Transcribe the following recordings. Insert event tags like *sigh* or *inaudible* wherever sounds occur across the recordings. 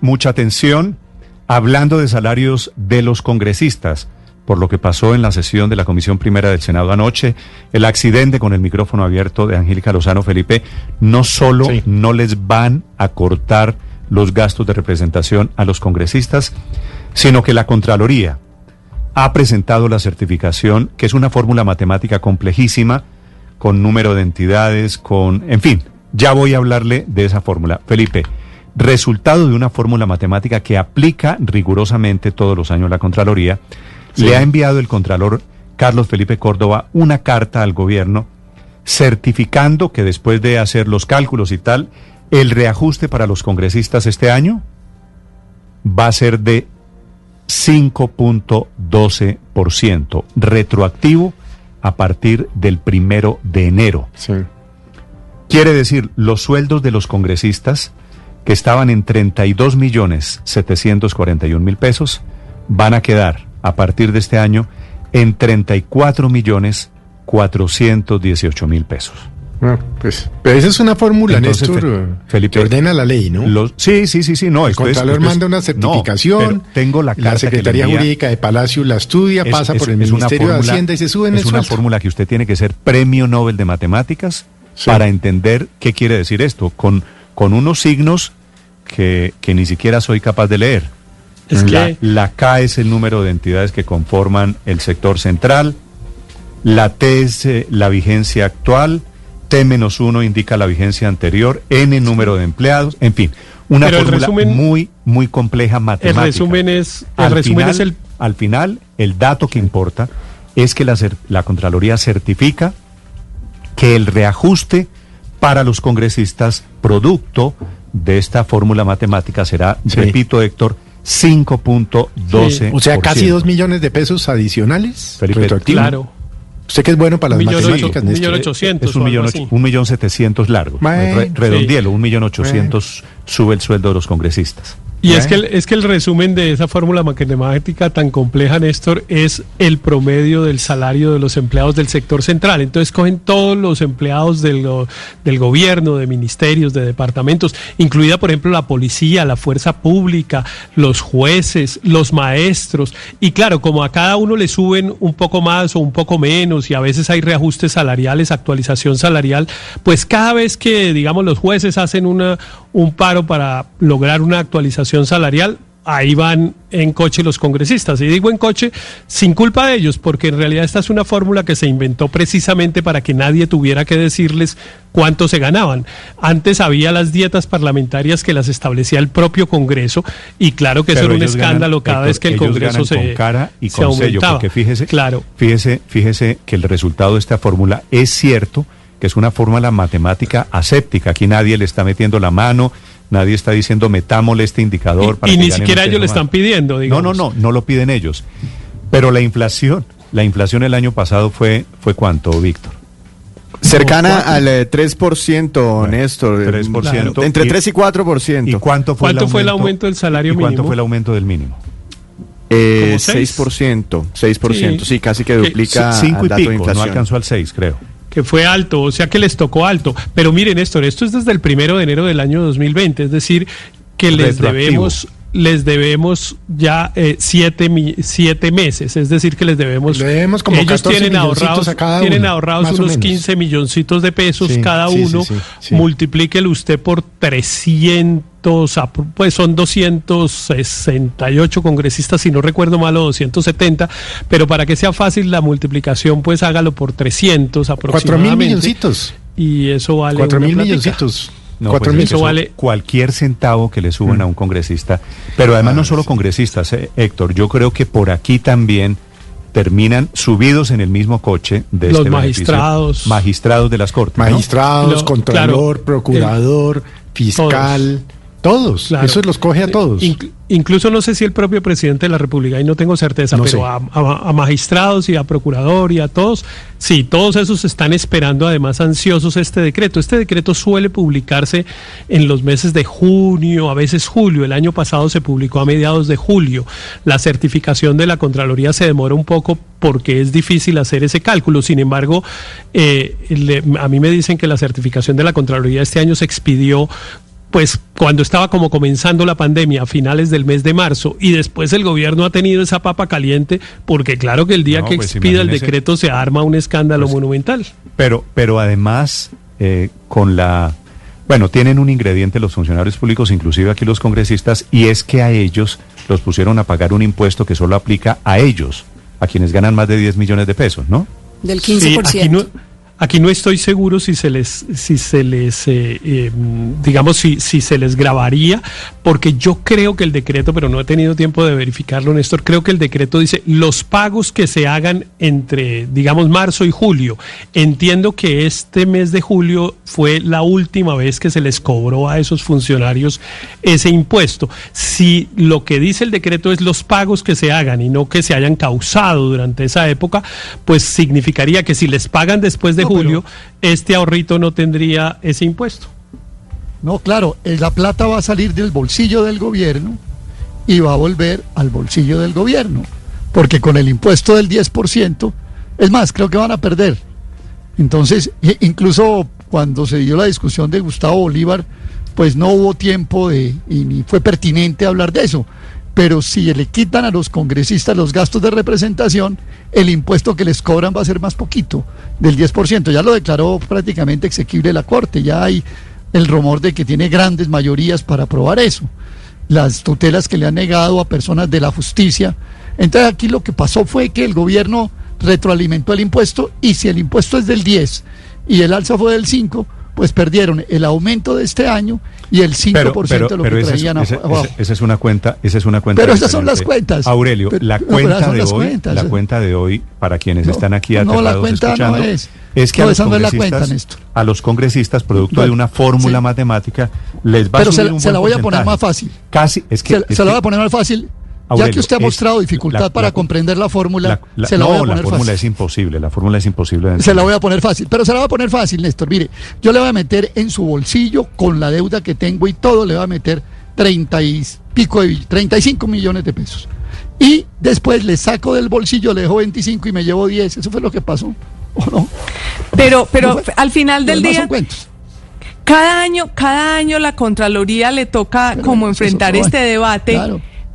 mucha atención hablando de salarios de los congresistas, por lo que pasó en la sesión de la Comisión Primera del Senado anoche, el accidente con el micrófono abierto de Angélica Lozano Felipe, no solo no les van a cortar los gastos de representación a los congresistas, sino que la Contraloría ha presentado la certificación, que es una fórmula matemática complejísima, con número de entidades, con, en fin, ya voy a hablarle de esa fórmula. Felipe, resultado de una fórmula matemática que aplica rigurosamente todos los años la Contraloría, le ha enviado el Contralor Carlos Felipe Córdoba una carta al gobierno certificando que después de hacer los cálculos y tal, el reajuste para los congresistas este año va a ser de 5.12%, retroactivo a partir del primero de enero. Quiere decir, los sueldos de los congresistas que estaban en 32 millones 741 mil pesos van a quedar a partir de este año en 34 millones 418 mil pesos. Ah, pues, pero esa es una fórmula, Néstor, Felipe, que ordena la ley, ¿no? sí, sí, sí, sí, no. El Contralor manda una certificación, tengo la, la Secretaría Jurídica de Palacio la estudia, pasa por el Ministerio de Hacienda y se sube en Es una fórmula que usted tiene que ser premio Nobel de Matemáticas para entender qué quiere decir esto, con, con unos signos que, que ni siquiera soy capaz de leer. Es la, la K es el número de entidades que conforman el sector central, la T es eh, la vigencia actual, T-1 indica la vigencia anterior, N número de empleados, en fin, una fórmula muy, muy compleja matemática. El resumen es, el al, resumen final, es el... al final, el dato que importa es que la, la Contraloría certifica que el reajuste para los congresistas producto de esta fórmula matemática será, repito Héctor, 5.12. O sea, casi 2 millones de pesos adicionales. Felipe, claro. Usted que es bueno para las matemáticas. Un millón ochocientos. Es un millón, un millón setecientos largo. redondielo, un millón ochocientos sube el sueldo de los congresistas. Y es que, el, es que el resumen de esa fórmula matemática tan compleja, Néstor, es el promedio del salario de los empleados del sector central. Entonces cogen todos los empleados del, del gobierno, de ministerios, de departamentos, incluida, por ejemplo, la policía, la fuerza pública, los jueces, los maestros. Y claro, como a cada uno le suben un poco más o un poco menos y a veces hay reajustes salariales, actualización salarial, pues cada vez que, digamos, los jueces hacen una, un paro para lograr una actualización salarial, ahí van en coche los congresistas. Y digo en coche sin culpa de ellos, porque en realidad esta es una fórmula que se inventó precisamente para que nadie tuviera que decirles cuánto se ganaban. Antes había las dietas parlamentarias que las establecía el propio Congreso y claro que eso era un escándalo cada vez que el Congreso se con cara y con sello, porque fíjese, claro. fíjese, fíjese que el resultado de esta fórmula es cierto que es una fórmula matemática aséptica. Aquí nadie le está metiendo la mano, nadie está diciendo metámosle este indicador. Y, y ni siquiera ellos le están pidiendo, digamos. No, no, no, no lo piden ellos. Pero la inflación, la inflación el año pasado fue, fue cuánto, Víctor? Cercana al 3%, eh, Néstor. 3%. Entre 3 y 4%. ¿Y cuánto fue, el, aumento, fue el aumento del salario mínimo? ¿Cuánto fue el aumento del mínimo? Eh, 6%, 6%, sí. sí casi que duplica 5 y pico, no alcanzó al 6, creo que fue alto, o sea que les tocó alto. Pero miren, Néstor, esto es desde el primero de enero del año 2020, es decir, que les debemos les debemos ya eh, siete, siete meses, es decir, que les debemos... debemos como ellos tienen ahorrados, tienen ahorrados unos 15 milloncitos de pesos cada uno, multiplíquelo usted por 300 pues son 268 congresistas, si no recuerdo mal, o 270, pero para que sea fácil la multiplicación, pues hágalo por 300 aproximadamente. 4 mil milloncitos. Y eso vale. 4 mil milloncitos. No, pues eso vale cualquier centavo que le suban mm. a un congresista. Pero además no ah, solo congresistas, eh, Héctor, yo creo que por aquí también terminan subidos en el mismo coche de los este magistrados magistrados de las cortes magistrados contralor procurador fiscal todos, eso los coge a eh, todos. incluso no sé si el propio presidente de la República, y no tengo certeza, pero a, magistrados y a procurador y a todos, sí, todos esos están esperando además ansiosos este decreto. Este decreto suele publicarse en los meses de junio, a veces julio. El año pasado se publicó a mediados de julio. La certificación de la Contraloría se demora un poco porque es difícil hacer ese cálculo. Sin embargo, eh, a mí me dicen que la certificación de la Contraloría este año se expidió pues cuando estaba como comenzando la pandemia a finales del mes de marzo y después el gobierno ha tenido esa papa caliente porque claro que el día que pues expida el decreto se arma un escándalo pues, monumental. Pero, pero además eh, con la... Bueno, tienen un ingrediente los funcionarios públicos, inclusive aquí los congresistas, y es que a ellos los pusieron a pagar un impuesto que solo aplica a ellos, a quienes ganan más de 10 millones de pesos, ¿no? Del 15%. Aquí no estoy seguro si se les, si se les, eh, eh, digamos, si, si se les grabaría, porque yo creo que el decreto, pero no he tenido tiempo de verificarlo, Néstor, creo que el decreto dice los pagos que se hagan entre, digamos, marzo y julio. Entiendo que este mes de julio fue la última vez que se les cobró a esos funcionarios ese impuesto. Si lo que dice el decreto es los pagos que se hagan y no que se hayan causado durante esa época, pues significaría que si les pagan después de julio, este ahorrito no tendría ese impuesto. No, claro, eh, la plata va a salir del bolsillo del gobierno y va a volver al bolsillo del gobierno, porque con el impuesto del 10%, es más, creo que van a perder. Entonces, incluso cuando se dio la discusión de Gustavo Bolívar, pues no hubo tiempo de, y ni fue pertinente hablar de eso pero si le quitan a los congresistas los gastos de representación, el impuesto que les cobran va a ser más poquito, del 10%. Ya lo declaró prácticamente exequible la Corte, ya hay el rumor de que tiene grandes mayorías para aprobar eso. Las tutelas que le han negado a personas de la justicia. Entonces aquí lo que pasó fue que el gobierno retroalimentó el impuesto y si el impuesto es del 10 y el alza fue del 5, pues perdieron el aumento de este año y el 5% de lo que traían esa, esa, es una cuenta, esa es una cuenta. Pero esas son las cuentas. Aurelio, la cuenta de hoy, la cuenta de hoy para quienes están aquí aterrados no, la cuenta escuchando, no es. es que a, los congresistas, cuenta, a los congresistas, producto de una fórmula matemática, les va a subir se, la voy a poner más fácil. Casi, es que se, la voy a poner más fácil ya que usted ha mostrado dificultad para comprender la fórmula, se la voy a poner la fórmula es imposible, la fórmula es imposible. se la voy a poner fácil, pero se la voy a poner fácil, Néstor. Mire, yo le voy a meter en su bolsillo, con la deuda que tengo y todo, le voy a meter 30 y pico de 35 millones de pesos. Y después le saco del bolsillo, le dejo 25 y me llevo 10. Eso fue lo que pasó, ¿o no? Pero, pero al final del día... Cada año, cada año la Contraloría le toca como enfrentar este debate,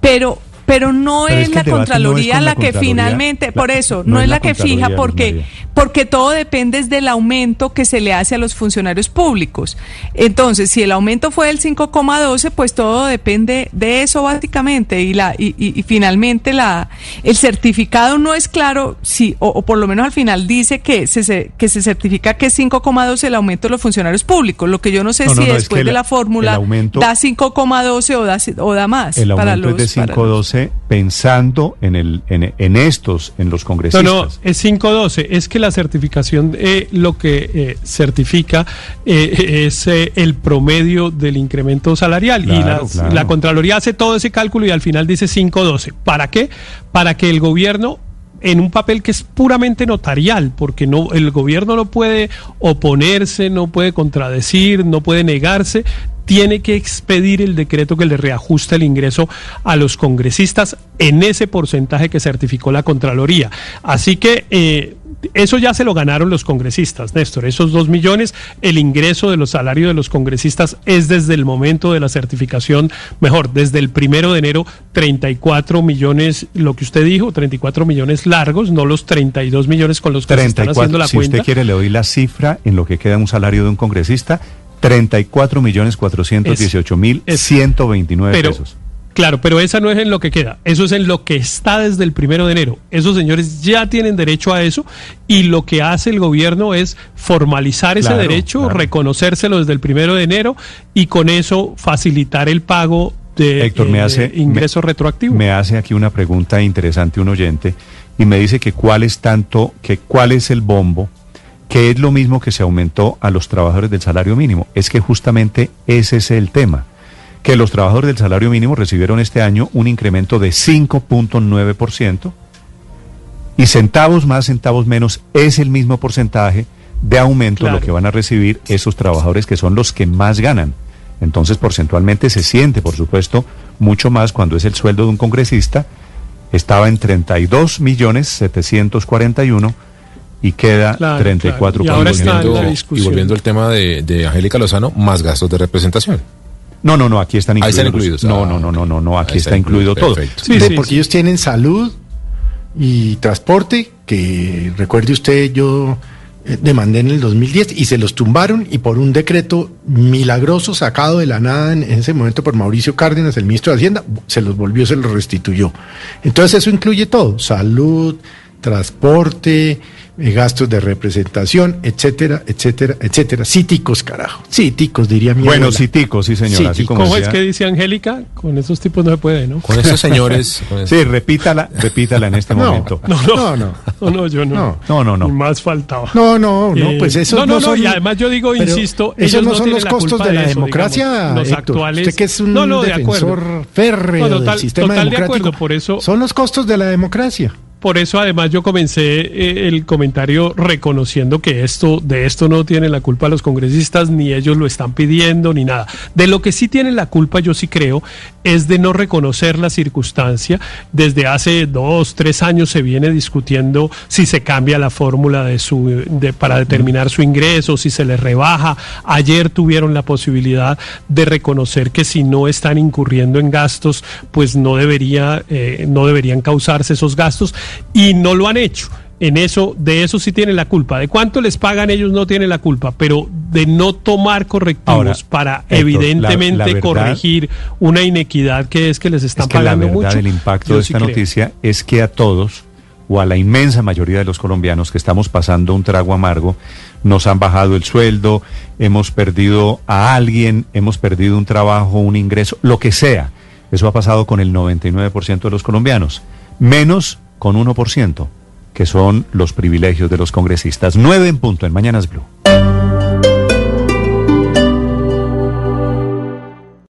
pero pero no es, la Contraloría la, que finalmente, por eso, no, es la, que fija porque, porque todo depende del aumento que se le hace a los funcionarios públicos. Entonces, si el aumento fue del 5,12, pues todo depende de eso básicamente y la y, y, finalmente la el certificado no es claro si o, por lo menos al final dice que se, que se certifica que es 5,12 el aumento de los funcionarios públicos. Lo que yo no sé si después de la fórmula da 5,12 o da o da más el aumento para los es de 5,12 pensando en, el, en, estos, en los congresistas. No, no, es 512. Es que la certificación eh, lo que eh, certifica eh, es el promedio del incremento salarial. y la, la Contraloría hace todo ese cálculo y al final dice 512. ¿Para qué? Para que el gobierno en un papel que es puramente notarial, porque no el gobierno no puede oponerse, no puede contradecir, no puede negarse, tiene que expedir el decreto que le reajusta el ingreso a los congresistas en ese porcentaje que certificó la Contraloría. Así que eh, eso ya se lo ganaron los congresistas, Néstor. Esos dos millones, el ingreso de los salarios de los congresistas es desde el momento de la certificación, mejor, desde el primero de enero, 34 millones, lo que usted dijo, 34 millones largos, no los 32 millones con los que se están haciendo la cuenta. Si usted quiere, le doy la cifra en lo que queda un salario de un congresista, 34 millones 418 mil 129 pesos. Claro, pero esa no es en lo que queda, eso es en lo que está desde el primero de enero. Esos señores ya tienen derecho a eso y lo que hace el gobierno es formalizar ese derecho, reconocérselo desde el primero de enero y con eso facilitar el pago de Héctor, me eh, hace, ingreso retroactivo. Me hace aquí una pregunta interesante un oyente y me dice que cuál es tanto, que cuál es el bombo que es lo mismo que se aumentó a los trabajadores del salario mínimo. Es que justamente ese es el tema, que los trabajadores del salario mínimo recibieron este año un incremento de 5.9% y centavos más, centavos menos, es el mismo porcentaje de aumento lo que van a recibir esos trabajadores que son los que más ganan. Entonces, porcentualmente se siente, por supuesto, mucho más cuando es el sueldo de un congresista. Estaba en 32 millones 741 y queda 34 Y, ahora está la discusión. y volviendo al tema de, de Angélica Lozano, más gastos de representación. No, no, no, aquí están incluidos. Ahí están incluidos. No, no, no, no, no, no, aquí está, incluido todo. Sí, porque ellos tienen salud y transporte, que recuerde usted, yo eh, demandé en el 2010 y se los tumbaron y por un decreto milagroso sacado de la nada en ese momento por Mauricio Cárdenas, el ministro de Hacienda, se los volvió, se los restituyó. Entonces eso incluye todo, salud, transporte, eh, gastos de representación, etcétera, etcétera, etcétera. Cíticos, carajo. Cíticos, diría mi Bueno, cíticos, sí, señora. ¿Cómo es que dice Angélica? Con esos tipos no se puede, ¿no? Con esos señores. *laughs* Sí, repítala, repítala en este momento. No, no, no. No, no, yo no. No, no, no. Más faltaba. No, no, no, pues eso no, no, no, y además yo digo, insisto, esos no son los costos de la democracia, los actuales. Usted que es un defensor férreo del sistema democrático. de acuerdo, por eso. Son los costos de la democracia. Por eso además yo comencé eh, el comentario reconociendo que esto de esto no tiene la culpa los congresistas ni ellos lo están pidiendo ni nada. De lo que sí tienen la culpa yo sí creo es de no reconocer la circunstancia. Desde hace dos, tres años se viene discutiendo si se cambia la fórmula de su de, para determinar su ingreso, si se le rebaja. Ayer tuvieron la posibilidad de reconocer que si no están incurriendo en gastos, pues no debería eh, no deberían causarse esos gastos y no lo han hecho. En eso, de eso sí tienen la culpa. De cuánto les pagan ellos no tienen la culpa, pero de no tomar correctivos para evidentemente corregir una inequidad que es que les están pagando la verdad, El impacto de esta noticia es que a todos o a la inmensa mayoría de los colombianos que estamos pasando un trago amargo, nos han bajado el sueldo, hemos perdido a alguien, hemos perdido un trabajo, un ingreso, lo que sea. Eso ha pasado con el 99% de los colombianos, menos con 1%, que son los privilegios de los congresistas. 9 en punto en Mañanas Blue.